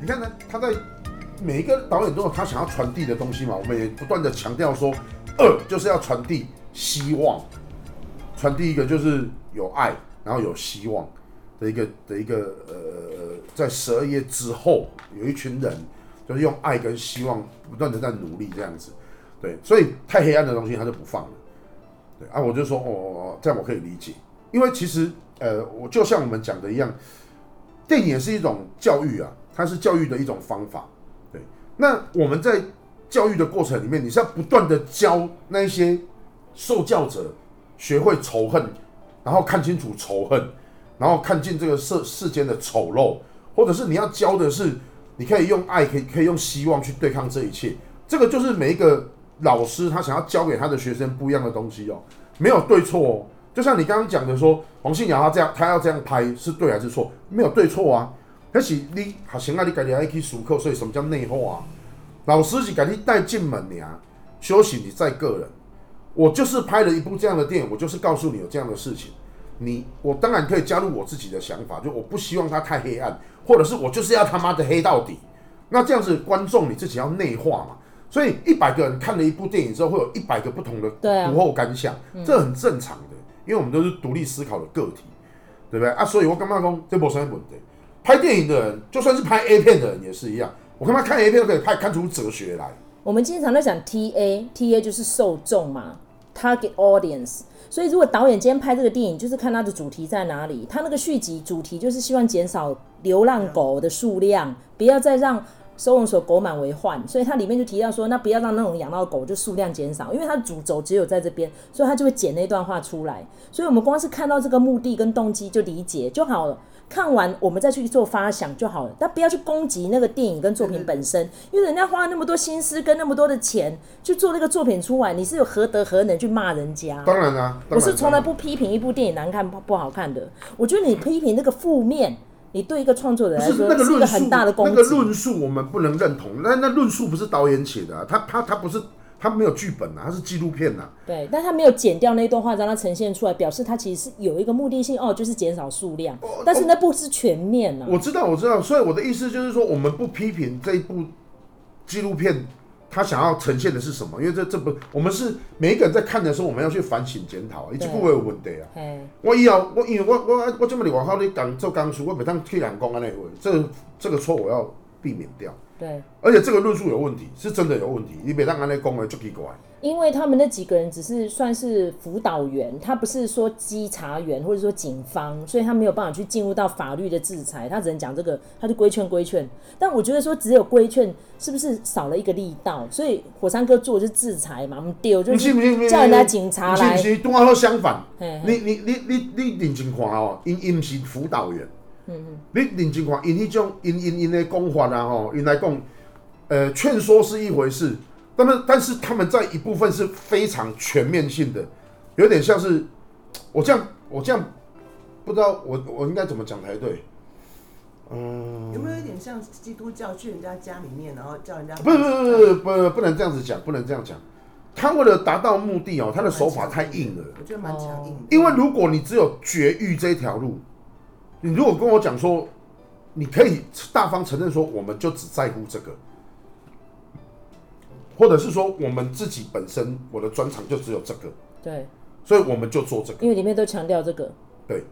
你看呢，他在每一个导演都有他想要传递的东西嘛。我们也不断的强调说，二就是要传递希望，传递一个就是有爱，然后有希望的一个的一个呃，在十二夜之后，有一群人就是用爱跟希望不断的在努力这样子。对，所以太黑暗的东西他就不放了。对啊，我就说哦，这样我可以理解，因为其实呃，我就像我们讲的一样，电影也是一种教育啊，它是教育的一种方法。对，那我们在教育的过程里面，你是要不断的教那些受教者学会仇恨，然后看清楚仇恨，然后看尽这个世世间的丑陋，或者是你要教的是，你可以用爱，可以可以用希望去对抗这一切。这个就是每一个。老师他想要教给他的学生不一样的东西哦，没有对错哦。就像你刚刚讲的说，黄信尧他这样，他要这样拍是对还是错？没有对错啊。可是你好像啊，你家己爱去思考，所以什么叫内化？老师是给你带进门呀，修行你在个人。我就是拍了一部这样的电影，我就是告诉你有这样的事情。你我当然可以加入我自己的想法，就我不希望它太黑暗，或者是我就是要他妈的黑到底。那这样子观众你自己要内化嘛。所以一百个人看了一部电影之后，会有一百个不同的读后感想，啊、这很正常的，因为我们都是独立思考的个体，对不对啊？所以我刚刚讲这部什么问题？拍电影的人，就算是拍 A 片的人也是一样，我他妈看 A 片都可以拍看出哲学来。我们经常在讲 TA，TA 就是受众嘛，Target Audience。所以如果导演今天拍这个电影，就是看他的主题在哪里，他那个续集主题就是希望减少流浪狗的数量，不要再让。收容所狗满为患，所以它里面就提到说，那不要让那种养到狗就数量减少，因为它的主轴只有在这边，所以它就会剪那段话出来。所以我们光是看到这个目的跟动机就理解就好了，看完我们再去做发想就好了。但不要去攻击那个电影跟作品本身，因为人家花了那么多心思跟那么多的钱去做那个作品出来，你是有何德何能去骂人家？当然啊，我是从来不批评一部电影难看不好看的，我觉得你批评那个负面。你对一个创作人来说是那个论述，很大的功。那个论述我们不能认同，那那论述不是导演写的，啊，他他他不是他没有剧本啊，他是纪录片呐，啊。对，但他没有剪掉那一段话让它呈现出来，表示他其实是有一个目的性哦，就是减少数量。哦，但是那不是全面啊。我知道，我知道，所以我的意思就是说，我们不批评这一部纪录片。他想要呈现的是什么？因为这这不，我们是每一个人在看的时候，我们要去反省检讨。一句不会有问题啊。我以后我因为我我我这么的往后你讲做工书，我每当替两公安尼话，这这个错我要避免掉。对，而且这个论述有问题，是真的有问题。你别让安内公会就奇怪。因为他们那几个人只是算是辅导员，他不是说稽查员或者说警方，所以他没有办法去进入到法律的制裁，他只能讲这个，他就规劝规劝。但我觉得说只有规劝，是不是少了一个力道？所以火山哥做的是制裁嘛，我们丢就是叫人家警察来。是不是？刚好相反。你你你你你认真看哦，因因是辅导员。你认真看，因那种因因因的讲法啊吼，因来讲，呃，劝说是一回事。那么，但是他们在一部分是非常全面性的，有点像是我这样，我这样不知道我我应该怎么讲才对？嗯，有没有一点像基督教去人家家里面，然后叫人家不不不不不不能这样子讲，不能这样讲。他为了达到目的哦，他的手法太硬了，我觉得蛮强硬。因为如果你只有绝育这条路，你如果跟我讲说，你可以大方承认说，我们就只在乎这个。或者是说，我们自己本身我的专长就只有这个，对，所以我们就做这个，因为里面都强调这个。对，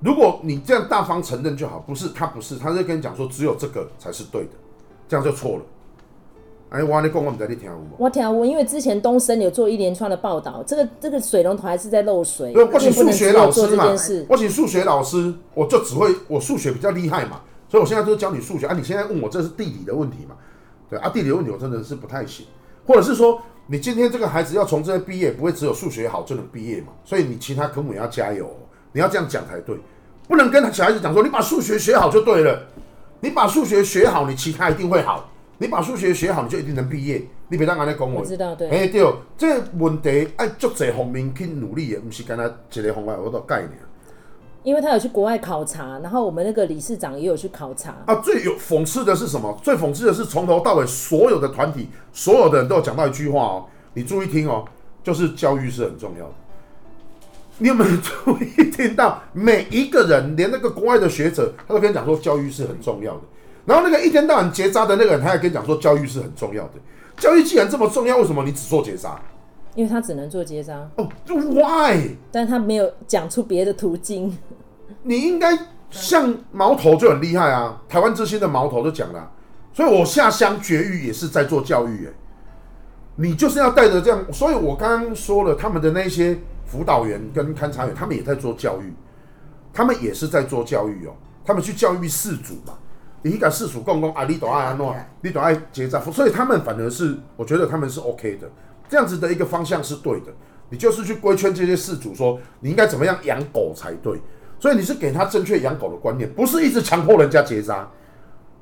如果你这样大方承认就好，不是他不是，他就跟你讲说只有这个才是对的，这样就错了。哎，我跟你讲，我们在你听我。我听我，因为之前东森有做一连串的报道，这个这个水龙头还是在漏水。对，我请数学老师嘛，我请数学老师，我就只会我数学比较厉害嘛，所以我现在就教你数学啊。你现在问我这是地理的问题嘛？对啊，地理的问题我真的是不太行。或者是说，你今天这个孩子要从这边毕业，不会只有数学好就能毕业嘛？所以你其他科目也要加油，你要这样讲才对，不能跟小孩子讲说，你把数学学好就对了，你把数学学好，你其他一定会好，你把数学学好，你就一定能毕业，你别当安尼讲我。我知道，对。哎，对，这个问题爱足侪方面去努力的，不是干那一个方法我都概念。因为他有去国外考察，然后我们那个理事长也有去考察啊。最有讽刺的是什么？最讽刺的是从头到尾所有的团体、所有的人都有讲到一句话哦，你注意听哦，就是教育是很重要的。你有没有注意听到？每一个人，连那个国外的学者，他都跟你讲说教育是很重要的。然后那个一天到晚结扎的那个人，他还跟你讲说教育是很重要的。教育既然这么重要，为什么你只做结扎？因为他只能做结扎。哦，Why？但他没有讲出别的途径。你应该像毛头就很厉害啊，台湾之星的毛头就讲了，所以我下乡绝育也是在做教育，哎，你就是要带着这样，所以我刚刚说了，他们的那些辅导员跟勘察员，他们也在做教育，他们也是在做教育哦，他们去教育饲主嘛。你敢四处共工啊？你都爱安诺，你都爱结扎，所以他们反而是，我觉得他们是 OK 的，这样子的一个方向是对的。你就是去规劝这些事主说，你应该怎么样养狗才对。所以你是给他正确养狗的观念，不是一直强迫人家结扎。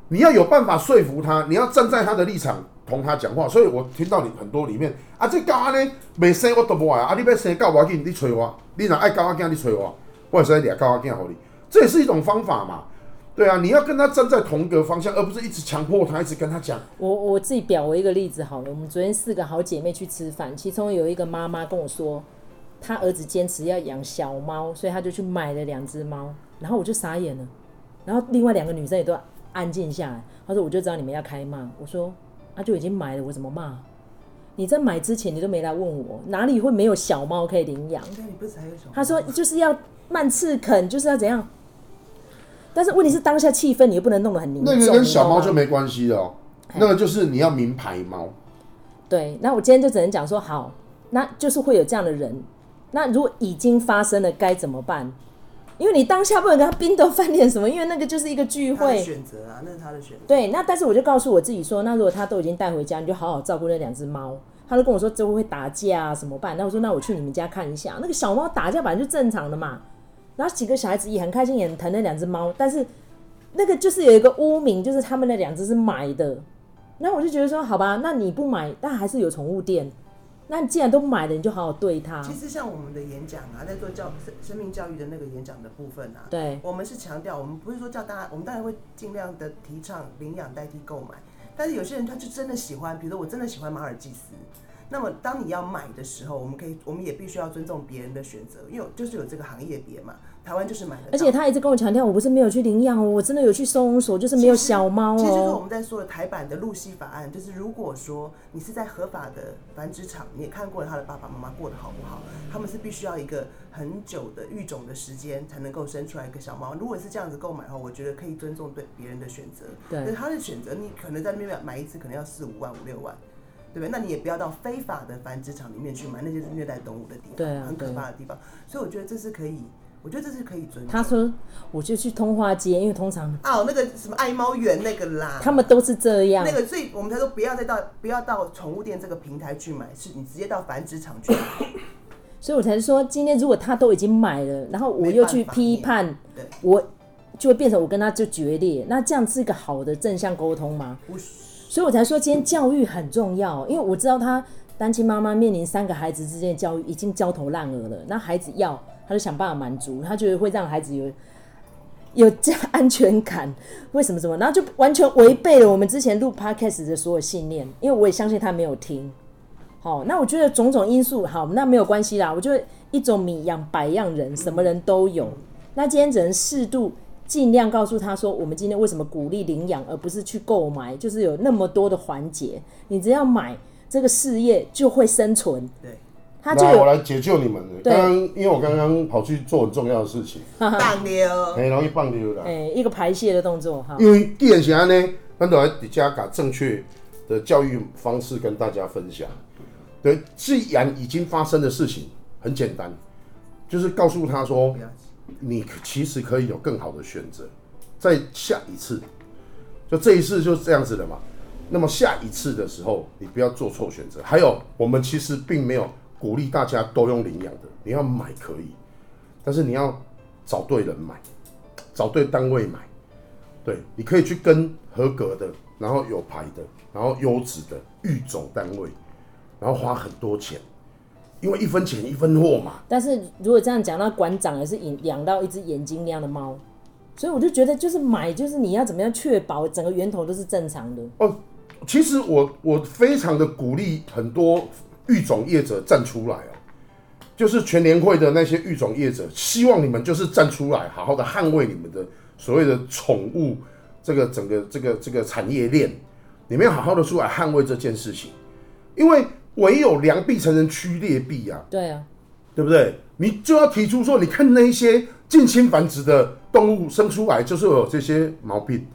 你要有办法说服他，你要站在他的立场同他讲话。所以我听到你很多里面啊，这狗安尼没生我都不爱啊，你要生狗我紧你催我，你若爱狗仔囝你催我，我也是爱俩狗仔囝给你，这也是一种方法嘛。对啊，你要跟他站在同一个方向，而不是一直强迫他，一直跟他讲。我我自己表为一个例子好了，我们昨天四个好姐妹去吃饭，其中有一个妈妈跟我说，她儿子坚持要养小猫，所以她就去买了两只猫，然后我就傻眼了，然后另外两个女生也都安静下来。她说：“我就知道你们要开骂。”我说：“啊，就已经买了，我怎么骂？你在买之前你都没来问我，哪里会没有小猫可以领养？”她说：“就是要慢刺啃，就是要怎样。”但是问题是当下气氛你又不能弄得很凝重。那个跟小猫就没关系了哦，那个就是你要名牌猫。对，那我今天就只能讲说好，那就是会有这样的人。那如果已经发生了该怎么办？因为你当下不能跟他冰斗翻脸什么，因为那个就是一个聚会。选择啊，那是他的选择。对，那但是我就告诉我自己说，那如果他都已经带回家，你就好好照顾那两只猫。他就跟我说这会会打架啊，怎么办？那我说那我去你们家看一下，那个小猫打架本来就正常的嘛。然后几个小孩子也很开心，也很疼那两只猫，但是那个就是有一个污名，就是他们那两只是买的。那我就觉得说，好吧，那你不买，但还是有宠物店。那你既然都买了，你就好好对它。其实像我们的演讲啊，在做教生生命教育的那个演讲的部分啊，对，我们是强调，我们不是说叫大家，我们当然会尽量的提倡领养代替购买。但是有些人他就真的喜欢，比如说我真的喜欢马尔济斯。那么，当你要买的时候，我们可以，我们也必须要尊重别人的选择，因为就是有这个行业别嘛。台湾就是买的。而且他一直跟我强调，我不是没有去领养哦，我真的有去收容所，就是没有小猫哦。其实就是我们在说的台版的露西法案，就是如果说你是在合法的繁殖场，你也看过了他的爸爸妈妈过得好不好，他们是必须要一个很久的育种的时间才能够生出来一个小猫。如果是这样子购买的话，我觉得可以尊重对别人的选择。对，是他的选择，你可能在那边买一次可能要四五万、五六万。对不对？那你也不要到非法的繁殖场里面去买，那些是虐待动物的地方，对啊，很可怕的地方。所以我觉得这是可以，我觉得这是可以尊重。他说，我就去通化街，因为通常哦，那个什么爱猫园那个啦，他们都是这样。那个，所以我们才说不要再到不要到宠物店这个平台去买，是你直接到繁殖场去买。所以我才说，今天如果他都已经买了，然后我又去批判，我就会变成我跟他就决裂。那这样是一个好的正向沟通吗？不是。所以我才说今天教育很重要，因为我知道他单亲妈妈面临三个孩子之间的教育已经焦头烂额了。那孩子要，他就想办法满足，他觉得会让孩子有 有这样安全感。为什么？什么？然后就完全违背了我们之前录 podcast 的所有信念。因为我也相信他没有听。好，那我觉得种种因素，好，那没有关系啦。我觉得一种米养百样人，什么人都有。那今天只能适度。尽量告诉他说，我们今天为什么鼓励领养，而不是去购买？就是有那么多的环节，你只要买这个事业就会生存。对，他就我来解救你们。刚刚因为我刚刚跑去做很重要的事情，放溜，很容易放溜的。哎，一个排泄的动作哈。因为既然是这样呢，咱就来底下把正确的教育方式跟大家分享。对，既然已经发生的事情很简单，就是告诉他说。你其实可以有更好的选择，在下一次，就这一次就是这样子的嘛。那么下一次的时候，你不要做错选择。还有，我们其实并没有鼓励大家都用领养的，你要买可以，但是你要找对人买，找对单位买。对，你可以去跟合格的，然后有牌的，然后优质的育种单位，然后花很多钱。因为一分钱一分货嘛。但是如果这样讲，那馆长也是养养到一只眼睛那样的猫，所以我就觉得就是买，就是你要怎么样确保整个源头都是正常的。哦，其实我我非常的鼓励很多育种业者站出来哦，就是全联会的那些育种业者，希望你们就是站出来，好好的捍卫你们的所谓的宠物这个整个这个这个产业链，你们要好好的出来捍卫这件事情，因为唯有良币才能驱劣币啊。对啊，对不对？你就要提出说，你看那一些近亲繁殖的动物生出来就是有这些毛病。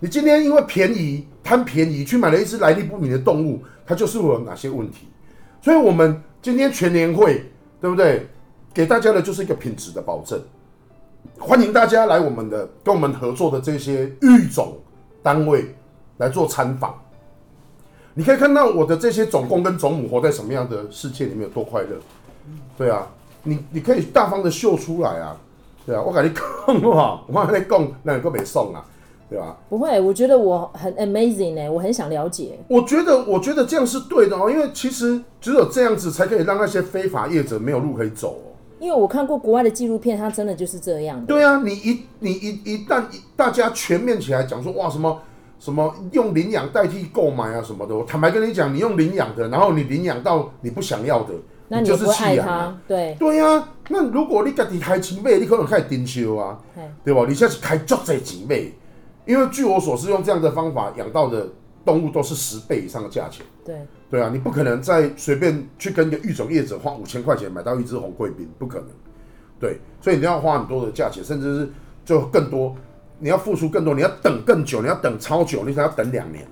你今天因为便宜贪便宜去买了一只来历不明的动物，它就是会有哪些问题？所以，我们今天全年会，对不对？给大家的就是一个品质的保证。欢迎大家来我们的跟我们合作的这些育种单位来做参访。你可以看到我的这些种公跟种母活在什么样的世界里面有多快乐。对啊，你你可以大方的秀出来啊。对啊，我跟你讲哈，我跟你讲，那你都没送啊，对吧？不会，我觉得我很 amazing 呢，我很想了解。我觉得，我觉得这样是对的哦，因为其实只有这样子才可以让那些非法业者没有路可以走哦。因为我看过国外的纪录片，它真的就是这样的。对啊，你一你一一旦大家全面起来讲说哇什么什么用领养代替购买啊什么的，我坦白跟你讲，你用领养的，然后你领养到你不想要的，那你就是弃养啊。对对啊，那如果你家己开钱买，你可能开始丁修啊，对吧？你现在是开足济钱买，因为据我所知，用这样的方法养到的动物都是十倍以上的价钱。对。对啊，你不可能再随便去跟一个育种业者花五千块钱买到一只红贵宾，不可能。对，所以你要花很多的价钱，甚至是就更多，你要付出更多，你要等更久，你要等超久，你才要等两年。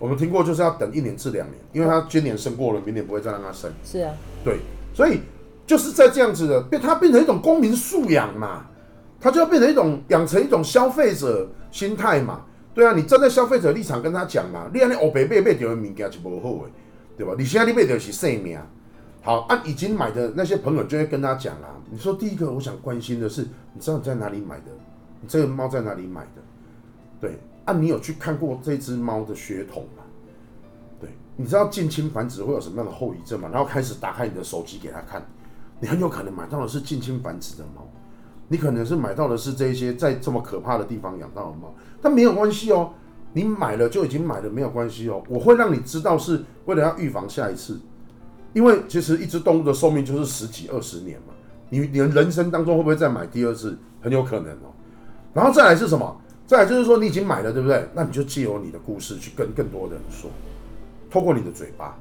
我们听过就是要等一年至两年，因为他今年生过了，明年不会再让他生。是啊，对，所以就是在这样子的，变他变成一种公民素养嘛，他就要变成一种养成一种消费者心态嘛。对啊，你站在消费者立场跟他讲嘛，你安尼黑白买买到的物件是不好的。对吧？你现在你买的是生命，好，按、啊、已经买的那些朋友就会跟他讲啦。你说第一个，我想关心的是，你知道你在哪里买的？你这个猫在哪里买的？对，啊，你有去看过这只猫的血统吗？对，你知道近亲繁殖会有什么样的后遗症吗？然后开始打开你的手机给他看，你很有可能买到的是近亲繁殖的猫，你可能是买到的是这些在这么可怕的地方养到的猫，但没有关系哦。你买了就已经买了，没有关系哦。我会让你知道，是为了要预防下一次。因为其实一只动物的寿命就是十几二十年嘛。你你的人生当中会不会再买第二次？很有可能哦。然后再来是什么？再来就是说你已经买了，对不对？那你就借由你的故事去跟更多的人说，透过你的嘴巴，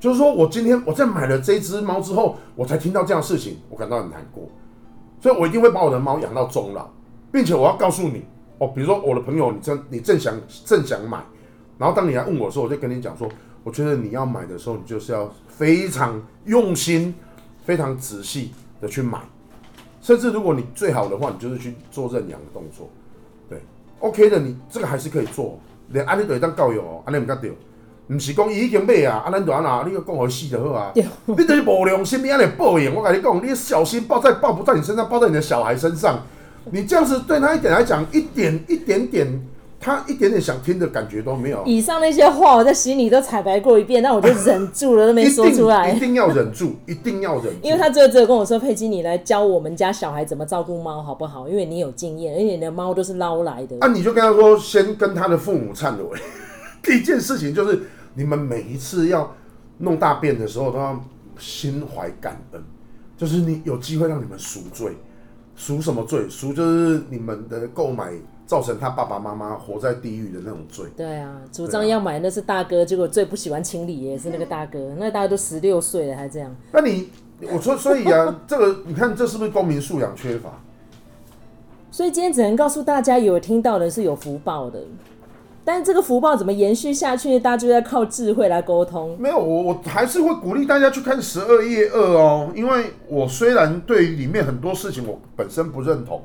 就是说我今天我在买了这只猫之后，我才听到这样的事情，我感到很难过。所以我一定会把我的猫养到终老，并且我要告诉你。哦，比如说我的朋友，你正你正想正想买，然后当你来问我的时候，我就跟你讲说，我觉得你要买的时候，你就是要非常用心、非常仔细的去买，甚至如果你最好的话，你就是去做认养的动作，对，OK 的，你这个还是可以做，连安利都会当教育哦，安利唔该掉，唔是讲伊已经买啊，啊咱就安那，你个讲好死就好啊，你就是无良心，你安尼报应，我跟你讲，你小心报在报不在你身上，报在你的小孩身上。你这样子对他一点来讲，一点一点点，他一点点想听的感觉都没有。以上那些话，我在心里都彩排过一遍，但我就忍住了，都没说出来。一定要忍住，一定要忍住。因为他最后只有跟我说：“佩姬，你来教我们家小孩怎么照顾猫，好不好？因为你有经验，而且你的猫都是捞来的。”啊，你就跟他说，先跟他的父母忏悔。第一件事情就是，你们每一次要弄大便的时候，都要心怀感恩，就是你有机会让你们赎罪。赎什么罪？赎就是你们的购买造成他爸爸妈妈活在地狱的那种罪。对啊，主张要买那是大哥，结果最不喜欢清理也是那个大哥，那大哥都十六岁了还这样。那你我说，所以啊，这个你看这是不是公民素养缺乏？所以今天只能告诉大家，有听到的是有福报的。但是这个福报怎么延续下去？大家就要靠智慧来沟通。没有，我我还是会鼓励大家去看《十二夜二》哦，因为我虽然对于里面很多事情我本身不认同，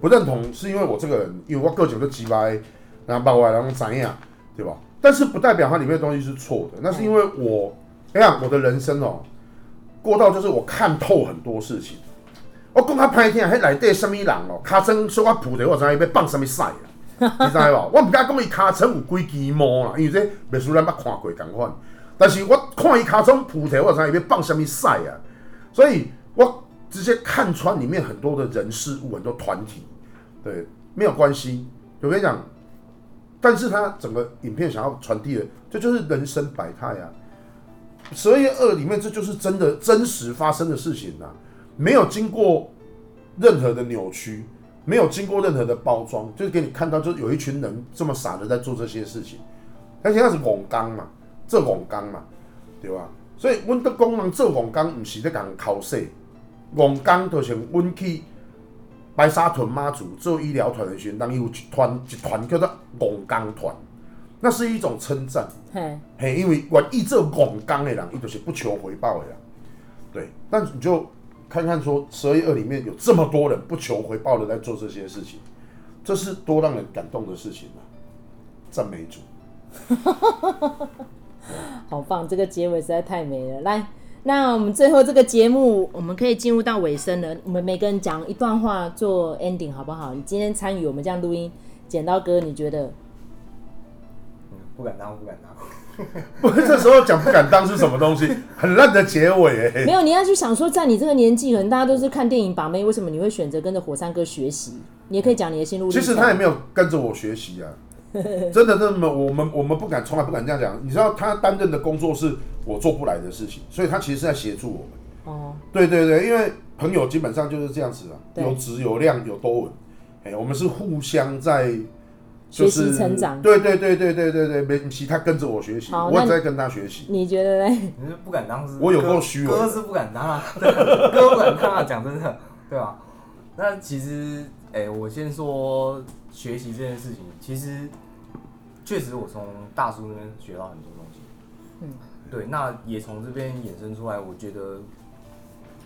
不认同是因为我这个人，因为我个性就鸡歪，然后把我然后怎样，对吧？但是不代表它里面的东西是错的，那是因为我，你看我的人生哦，过到就是我看透很多事情。我讲他歹听，迄内底什么人哦，卡真说我铺的，我知道要放什么屎 你知无？我唔敢讲伊尻川有几支毛啦，因为这秘书咱捌看过共款。但是我看伊尻川铺头，我知伊要放什么屎啊！所以我直接看穿里面很多的人事物，很多团体，对，没有关系。我跟你讲，但是他整个影片想要传递的，这就是人生百态啊！十二夜二里面，这就是真的真实发生的事情啊，没有经过任何的扭曲。没有经过任何的包装，就是给你看到，就是有一群人这么傻的在做这些事情。而且那是网刚嘛，这网刚嘛，对吧？所以阮的讲人做网刚，不是在讲考试，网刚就像阮去白沙屯妈祖做医疗团的时候，当有一团一团叫做网刚团，那是一种称赞。嘿，嘿，因为愿意做网刚的人，伊就是不求回报的人。对，但你就看看说，十二月二里面有这么多人不求回报的在做这些事情，这是多让人感动的事情啊！赞美主。好棒！这个结尾实在太美了。来，那我们最后这个节目，我们可以进入到尾声了。我们每个人讲一段话做 ending，好不好？你今天参与我们这样录音，剪刀哥，你觉得？嗯，不敢当，不敢当。不是，这时候讲不敢当是什么东西？很烂的结尾哎。没有，你要去想说，在你这个年纪，可能大家都是看电影把妹，为什么你会选择跟着火山哥学习？你也可以讲你的心路历程。其实他也没有跟着我学习啊。真的，真的我们我们不敢，从来不敢这样讲。你知道他担任的工作是我做不来的事情，所以他其实是在协助我们。哦，对对对，因为朋友基本上就是这样子啊，有质有量有多稳。哎，我们是互相在就是学习成长。对对对对对对对，没其他跟着我学习，我也在跟他学习。你觉得呢？你是不敢当是？我有够虚伪，哥是不敢当啊，哥不敢当啊，讲真的，对吧？那其实，哎，我先说。学习这件事情，其实确实我从大叔那边学到很多东西。嗯，对，那也从这边衍生出来。我觉得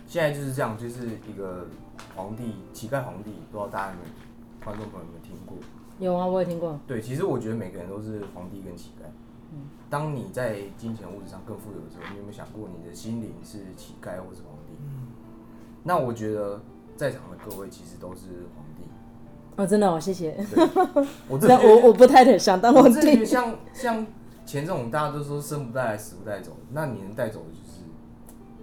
现在就是这样，就是一个皇帝，乞丐皇帝，不知道大家有没有观众朋友有没有听过？有啊，我也听过。对，其实我觉得每个人都是皇帝跟乞丐。嗯，当你在金钱物质上更富有的时候，你有没有想过你的心灵是乞丐或是皇帝？嗯，那我觉得在场的各位其实都是皇帝。哦，真的哦，谢谢。我我我不太想当皇帝。像像钱这种，大家都说生不带来，死不带走，那你能带走的就是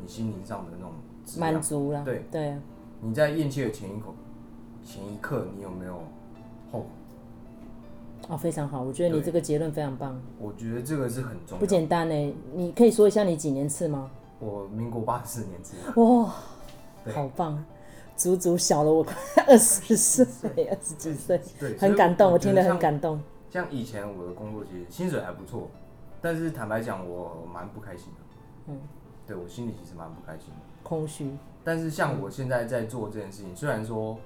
你心灵上的那种满足了。对对。你在咽气的前一口、前一刻，你有没有后悔？哦，非常好，我觉得你这个结论非常棒。我觉得这个是很重要。不简单呢，你可以说一下你几年次吗？我民国八十四年次。哇，好棒。足足小了我快二十岁，二十几岁，对，很感动，我，我听得很感动。像以前我的工作其实薪水还不错，但是坦白讲我蛮不开心的。嗯，对我心里其实蛮不开心的，空虚。但是像我现在在做这件事情，嗯、虽然说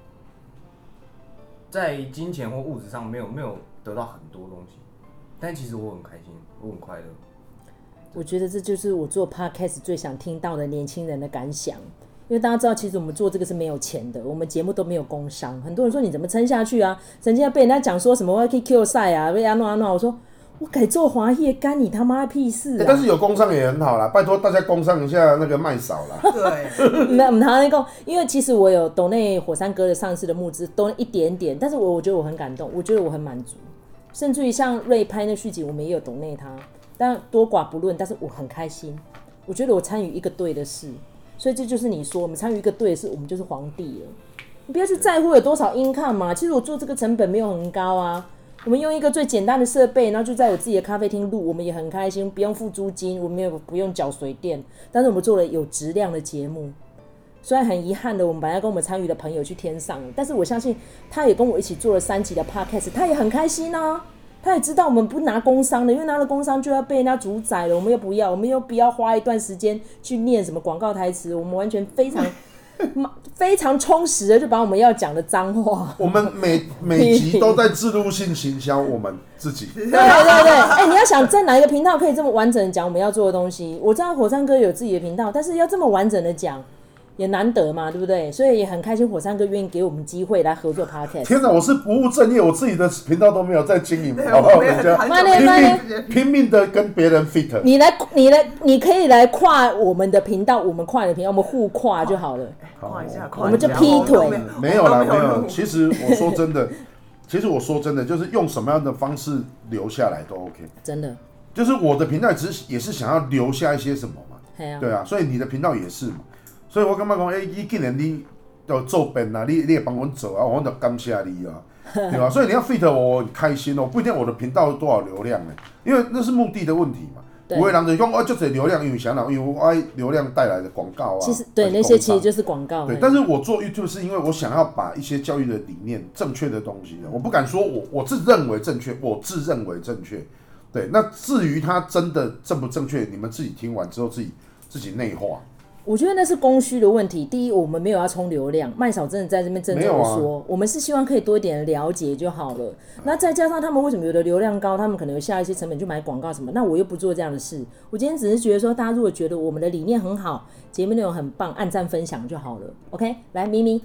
在金钱或物质上没有没有得到很多东西，但其实我很开心，我很快乐。我觉得这就是我做 podcast 最想听到的年轻人的感想。因为大家知道，其实我们做这个是没有钱的，我们节目都没有工商。很多人说你怎么撑下去啊？曾经被人家讲说什么我要去 Q 赛啊，被安诺安诺。我说我改做华业，干你他妈屁事啊！但是有工商也很好啦，拜托大家工商一下那个麦少啦。对，没有，我们台湾那个，因为其实我有抖内火山哥的上市的募资，都一点点，但是我我觉得我很感动，我觉得我很满足，甚至于像瑞拍那续集，我们也有抖内他，但多寡不论，但是我很开心，我觉得我参与一个对的事。所以这就是你说，我们参与一个队，是我们就是皇帝了。你不要去在乎有多少 income 嘛。其实我做这个成本没有很高啊。我们用一个最简单的设备，然后就在我自己的咖啡厅录，我们也很开心，不用付租金，我们也不用缴水电。但是我们做了有质量的节目。虽然很遗憾的，我们本来跟我们参与的朋友去天上，但是我相信他也跟我一起做了三集的 podcast，他也很开心啊。他也知道我们不拿工商的，因为拿了工商就要被人家主宰了。我们又不要，我们又不要花一段时间去念什么广告台词。我们完全非常 非常充实的就把我们要讲的脏话。我 们每每集都在自入性行销我们自己。对对对，哎、欸，你要想在哪一个频道可以这么完整的讲我们要做的东西？我知道火山哥有自己的频道，但是要这么完整的讲。也难得嘛，对不对？所以也很开心，火山哥愿意给我们机会来合作 Podcast。天哪，我是不务正业，我自己的频道都没有在经营，好不好？人家拼命拼命的跟别人 fit。你来，你来，你可以来跨我们的频道，我们跨你的频道，我们互跨就好了。跨一下，我们就劈腿。没有啦，没有。其实我说真的，其实我说真的，就是用什么样的方式留下来都 OK。真的，就是我的频道只是也是想要留下一些什么嘛。对啊，所以你的频道也是嘛。所以我感觉讲，哎、欸，你既然你要做本啊，你你也帮我做啊，我就感谢你啊，对吧？所以你要 fit 我，我很开心哦，不一定我的频道有多少流量呢，因为那是目的的问题嘛。对有的人就是讲，我就这流量，因为啥呢？因为我爱流量带来的广告啊。其实对那些其实就是广告。对，但是我做 YouTube 是因为我想要把一些教育的理念、正确的东西，我不敢说我我自认为正确，我自认为正确。对，那至于它真的正不正确，你们自己听完之后自己自己内化。我觉得那是供需的问题。第一，我们没有要冲流量，麦嫂真的在这边郑重的说，啊、我们是希望可以多一点了解就好了。那再加上他们为什么有的流量高，他们可能有下一些成本去买广告什么，那我又不做这样的事。我今天只是觉得说，大家如果觉得我们的理念很好，节目内容很棒，按赞分享就好了。OK，来咪咪，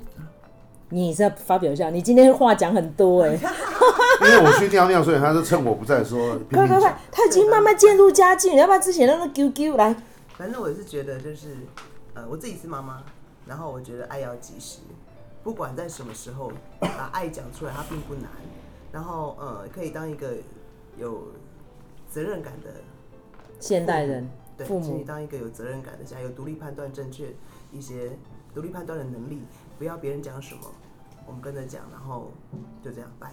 你再发表一下，你今天话讲很多哎、欸，因为我去尿尿，所以他就趁我不在说。快快快，他已经慢慢渐入佳境，你要不要之前那个 QQ 来？反正我是觉得就是。呃，我自己是妈妈，然后我觉得爱要及时，不管在什么时候把爱讲出来，它并不难。然后呃，可以当一个有责任感的现代人，对，父母请你当一个有责任感的，家有独立判断正确一些独立判断的能力，不要别人讲什么，我们跟着讲，然后就这样拜。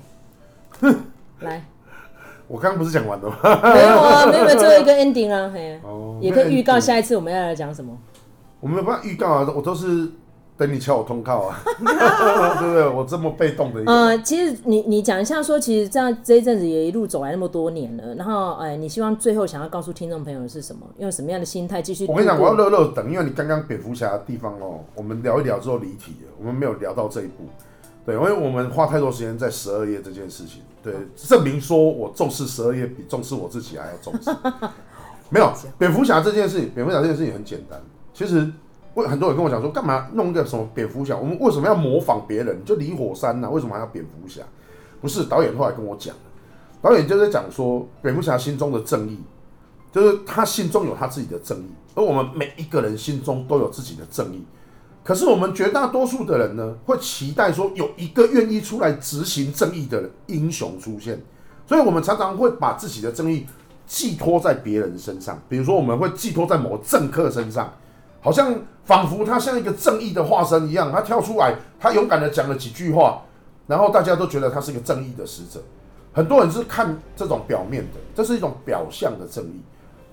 来，我刚刚不是讲完了吗？没有啊，没有没有，最后一个 ending 啊，嘿，哦，也可以预告下一次我们要来讲什么。我没有办法预告啊，我都是等你敲我通告啊，对不对？我这么被动的一个。呃，其实你你讲一下说，其实这样这一阵子也一路走来那么多年了，然后哎，你希望最后想要告诉听众朋友的是什么？用什么样的心态继续？我跟你讲，我要乐乐等，因为你刚刚蝙蝠侠的地方哦，我们聊一聊之后离题了，我们没有聊到这一步。对，因为我们花太多时间在十二夜这件事情，对，证明说我重视十二夜比重视我自己还要重视。没有蝙蝠侠这件事情，蝙蝠侠这件事情很简单。其实，为很多人跟我讲说，干嘛弄一个什么蝙蝠侠？我们为什么要模仿别人？就李火山呐、为什么还要蝙蝠侠？不是导演后来跟我讲，导演就在讲说，蝙蝠侠心中的正义，就是他心中有他自己的正义，而我们每一个人心中都有自己的正义。可是我们绝大多数的人呢，会期待说有一个愿意出来执行正义的英雄出现，所以我们常常会把自己的正义寄托在别人身上，比如说我们会寄托在某政客身上。好像仿佛他像一个正义的化身一样，他跳出来，他勇敢的讲了几句话，然后大家都觉得他是一个正义的使者。很多人是看这种表面的，这是一种表象的正义。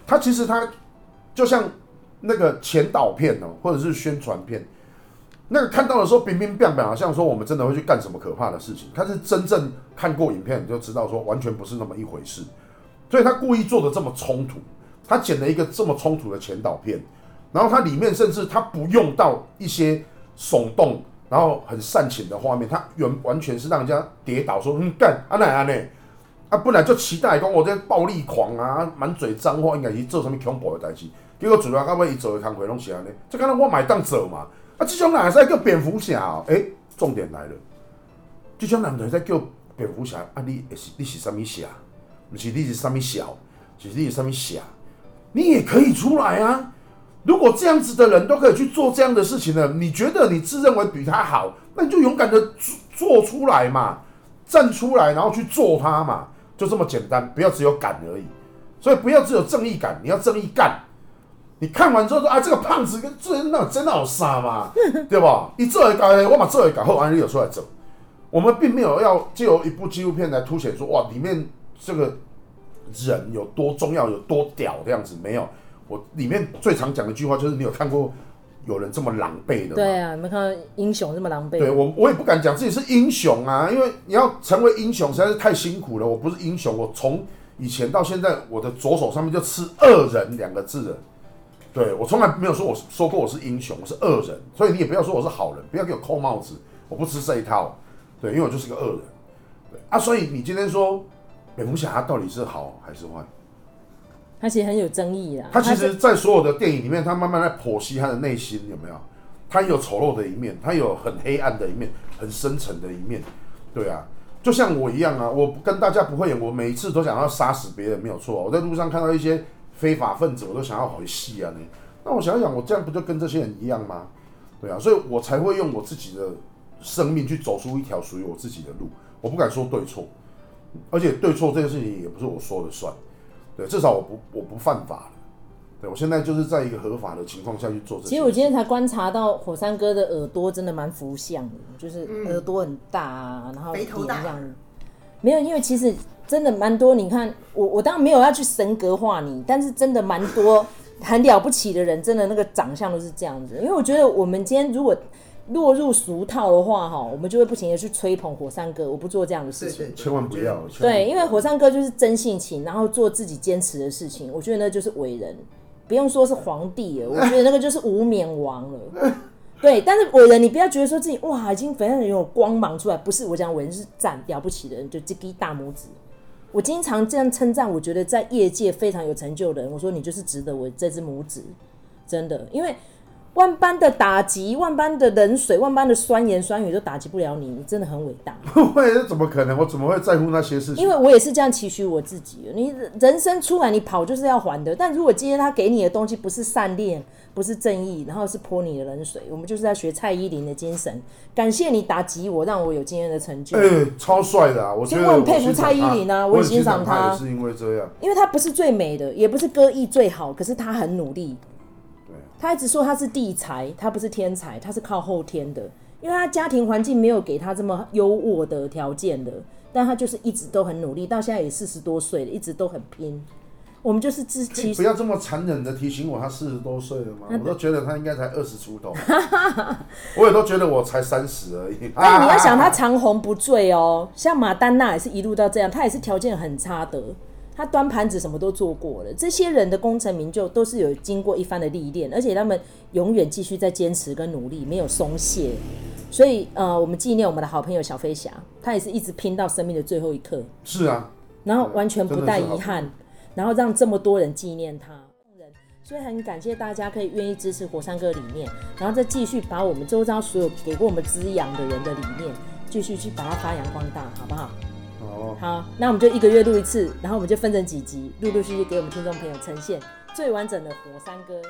他其实他就像那个前导片哦，或者是宣传片，那个看到的时候，冰冰冰冰，好像说我们真的会去干什么可怕的事情。他是真正看过影片，你就知道说完全不是那么一回事。所以他故意做的这么冲突，他剪了一个这么冲突的前导片。然后它里面甚至它不用到一些耸动，然后很煽情的画面，它完完全是让人家跌倒，说嗯干啊那啊那啊，本来就期待讲我这暴力狂啊，满嘴脏话，应该是做什么恐怖的代志，结果主要到尾伊做的工作拢是安尼，这刚刚我买当走嘛，啊这种人还是叫蝙蝠侠哦，哎，重点来了，这种人在叫蝙蝠侠啊，你是你是什么侠？不是你是什么小？是你是什么侠？你也可以出来啊。如果这样子的人都可以去做这样的事情呢？你觉得你自认为比他好，那你就勇敢的做出来嘛，站出来，然后去做他嘛，就这么简单，不要只有敢而已。所以不要只有正义感，你要正义干。你看完之后说啊，这个胖子跟真的真的好傻嘛，对吧？你这一改，我把这一改后，安利有出来走。我们并没有要借由一部纪录片来凸显说哇，里面这个人有多重要，有多屌这样子，没有。我里面最常讲的一句话就是：你有看过有人这么狼狈的吗？对啊，有没有看到英雄这么狼狈？对我，我也不敢讲自己是英雄啊，因为你要成为英雄实在是太辛苦了。我不是英雄，我从以前到现在，我的左手上面就吃“恶人”两个字的。对，我从来没有说我说过我是英雄，我是恶人，所以你也不要说我是好人，不要给我扣帽子，我不吃这一套。对，因为我就是个恶人。对啊，所以你今天说蝙蝠侠他到底是好还是坏？他其实很有争议啊。他其实，在所有的电影里面，他慢慢在剖析他的内心，有没有？他有丑陋的一面，他有很黑暗的一面，很深沉的一面。对啊，就像我一样啊，我跟大家不会演，我每一次都想要杀死别人，没有错。我在路上看到一些非法分子，我都想要回戏啊。那我想想，我这样不就跟这些人一样吗？对啊，所以我才会用我自己的生命去走出一条属于我自己的路。我不敢说对错，而且对错这件事情也不是我说了算。对，至少我不我不犯法了。对，我现在就是在一个合法的情况下去做这。其实我今天才观察到火山哥的耳朵真的蛮福相的，就是耳朵很大啊，然后鼻子这样。没有，因为其实真的蛮多。你看，我我当然没有要去神格化你，但是真的蛮多很了不起的人，真的那个长相都是这样子。因为我觉得我们今天如果落入俗套的话，哈，我们就会不停的去吹捧火山哥。我不做这样的事情，千万不要。对，因为火山哥就是真性情，然后做自己坚持的事情。我觉得那就是伟人，不用说是皇帝了，我觉得那个就是无冕王了。对，但是伟人，你不要觉得说自己哇，已经非常有光芒出来，不是我讲伟人是赞了不起的人，就这个大拇指。我经常这样称赞，我觉得在业界非常有成就的人，我说你就是值得我这只拇指，真的，因为。万般的打击，万般的冷水，万般的酸言酸语都打击不了你，你真的很伟大。不会，这怎么可能？我怎么会在乎那些事情？因为我也是这样期许我自己。你人生出来，你跑就是要还的。但如果今天他给你的东西不是善念，不是正义，然后是泼你的冷水，我们就是在学蔡依林的精神。感谢你打击我，让我有今天的成就。哎、欸，超帅的啊！我觉得我很佩服蔡依林啊，我也欣赏她。是因为这样，因为她不是最美的，也不是歌艺最好，可是她很努力。他一直说他是地才，他不是天才，他是靠后天的，因为他家庭环境没有给他这么优渥的条件的，但他就是一直都很努力，到现在也四十多岁了，一直都很拼。我们就是自己 不要这么残忍的提醒我，他四十多岁了嘛，我都觉得他应该才二十出头，我也都觉得我才三十而已。但你要想他长红不坠哦，像马丹娜也是一路到这样，他也是条件很差的。他端盘子什么都做过了，这些人的功成名就都是有经过一番的历练，而且他们永远继续在坚持跟努力，没有松懈。所以呃，我们纪念我们的好朋友小飞侠，他也是一直拼到生命的最后一刻。是啊，然后完全不带遗憾，然后让这么多人纪念他。所以很感谢大家可以愿意支持火山哥理念，然后再继续把我们周遭所有给过我们滋养的人的理念，继续去把它发扬光大，好不好？好，那我们就一个月录一次，然后我们就分成几集，陆陆续续给我们听众朋友呈现最完整的火山歌。